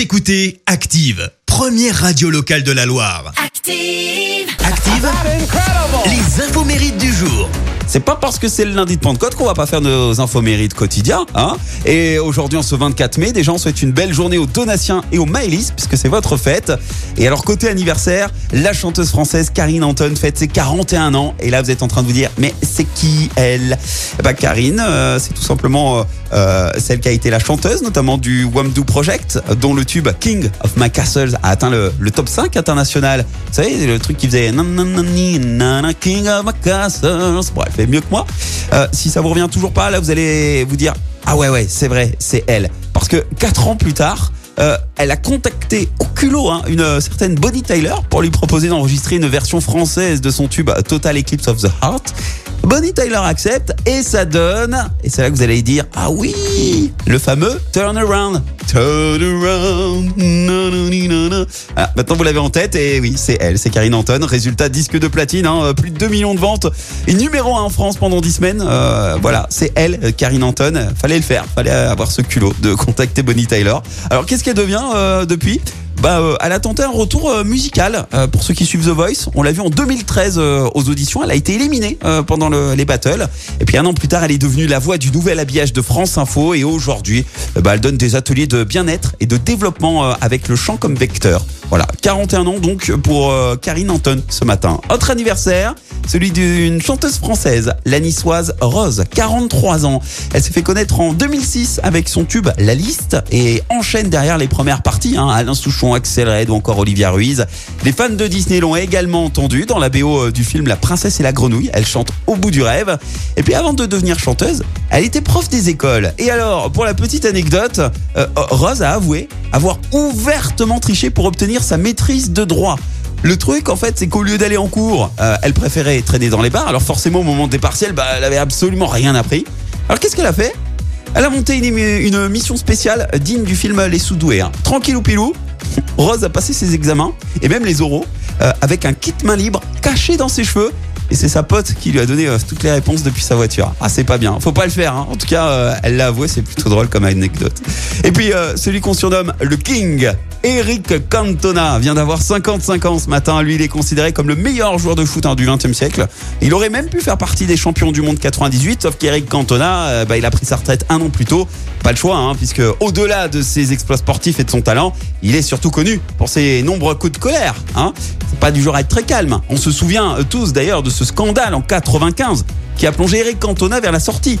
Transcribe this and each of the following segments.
Vous écoutez Active, première radio locale de la Loire. Active. Active, les infos mérites du jour. C'est pas parce que c'est le lundi de Pentecôte qu'on va pas faire nos infos mérites quotidiens. Hein et aujourd'hui, en ce 24 mai, des gens souhaitent une belle journée aux Donatiens et aux Maëlys, puisque c'est votre fête. Et alors, côté anniversaire, la chanteuse française Karine Anton fête ses 41 ans. Et là, vous êtes en train de vous dire, mais c'est qui elle? Ben, Karine, euh, c'est tout simplement euh, euh, celle qui a été la chanteuse, notamment du Wamdou Project, dont le tube King of My Castles a atteint le, top 5 international. Vous savez, le truc qui faisait King of My elle mieux que moi. Euh, si ça vous revient toujours pas, là, vous allez vous dire ah ouais ouais, c'est vrai, c'est elle. Parce que quatre ans plus tard. euh, elle a contacté au culot hein, une euh, certaine Bonnie Tyler pour lui proposer d'enregistrer une version française de son tube Total Eclipse of the Heart. Bonnie Tyler accepte et ça donne, et c'est là que vous allez dire, ah oui, le fameux Turn Around. Turn Around. Ah, maintenant vous l'avez en tête et oui, c'est elle, c'est Karine Anton. Résultat disque de platine, hein, euh, plus de 2 millions de ventes et numéro 1 en France pendant 10 semaines. Euh, voilà, c'est elle, euh, Karine Anton. Fallait le faire, fallait avoir ce culot de contacter Bonnie Tyler. Alors qu'est-ce qu'elle devient depuis? Bah, euh, elle a tenté un retour euh, musical. Euh, pour ceux qui suivent The Voice, on l'a vu en 2013 euh, aux auditions. Elle a été éliminée euh, pendant le- les battles. Et puis un an plus tard, elle est devenue la voix du nouvel habillage de France Info. Et aujourd'hui, euh, bah, elle donne des ateliers de bien-être et de développement avec le chant comme vecteur. Voilà, 41 ans donc pour Karine Anton ce matin. Autre anniversaire, celui d'une chanteuse française, la niçoise Rose, 43 ans. Elle s'est fait connaître en 2006 avec son tube La Liste et enchaîne derrière les premières parties, hein, Alain Souchon, Axel Red ou encore Olivia Ruiz. Les fans de Disney l'ont également entendu dans la BO euh, du film La Princesse et la Grenouille. Elle chante au bout du rêve. Et puis avant de devenir chanteuse, elle était prof des écoles. Et alors, pour la petite anecdote, euh, Rose a avoué avoir ouvertement triché pour obtenir sa maîtrise de droit. Le truc, en fait, c'est qu'au lieu d'aller en cours, euh, elle préférait traîner dans les bars. Alors forcément, au moment des partiels, bah, elle avait absolument rien appris. Alors qu'est-ce qu'elle a fait? Elle a monté une, mission spéciale digne du film Les Soudoués. Hein. Tranquille ou pilou, Rose a passé ses examens et même les oraux euh, avec un kit main libre caché dans ses cheveux. Et c'est sa pote qui lui a donné euh, toutes les réponses depuis sa voiture. Ah, c'est pas bien. Faut pas le faire. hein. En tout cas, euh, elle l'a avoué. C'est plutôt drôle comme anecdote. Et puis, euh, celui qu'on surnomme le King, Eric Cantona, vient d'avoir 55 ans ce matin. Lui, il est considéré comme le meilleur joueur de foot hein, du 20e siècle. Il aurait même pu faire partie des champions du monde 98, sauf qu'Eric Cantona, bah, il a pris sa retraite un an plus tôt. Pas le choix, hein, puisque au-delà de ses exploits sportifs et de son talent, il est surtout connu pour ses nombreux coups de colère. Hein. Du genre à être très calme. On se souvient euh, tous d'ailleurs de ce scandale en 95 qui a plongé Eric Cantona vers la sortie.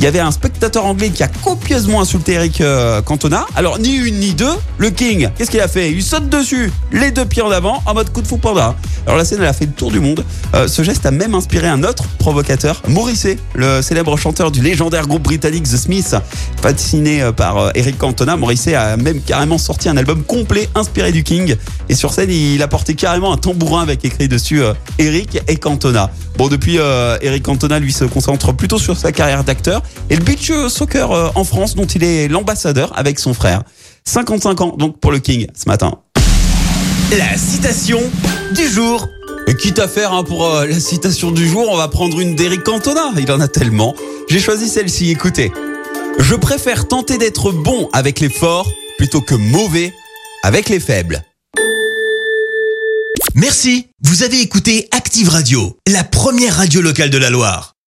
Il y avait un spectateur anglais qui a copieusement insulté Eric euh, Cantona. Alors, ni une ni deux, le King, qu'est-ce qu'il a fait? Il saute dessus, les deux pieds en avant, en mode coup de fou panda. Alors, la scène, elle a fait le tour du monde. Euh, ce geste a même inspiré un autre provocateur, Morrissey, le célèbre chanteur du légendaire groupe britannique The Smiths, fasciné euh, par Eric Cantona. Morrissey a même carrément sorti un album complet inspiré du King. Et sur scène, il a porté carrément un tambourin avec écrit dessus Eric et Cantona. Bon, depuis, Eric Cantona, lui, se concentre plutôt sur sa carrière d'acteur et le beach soccer euh, en France, dont il est l'ambassadeur avec son frère. 55 ans, donc, pour le King, ce matin. La citation du jour. Et quitte à faire hein, pour euh, la citation du jour, on va prendre une d'Eric Cantona. Il en a tellement. J'ai choisi celle-ci, écoutez. Je préfère tenter d'être bon avec les forts plutôt que mauvais avec les faibles. Merci. Vous avez écouté Active Radio, la première radio locale de la Loire.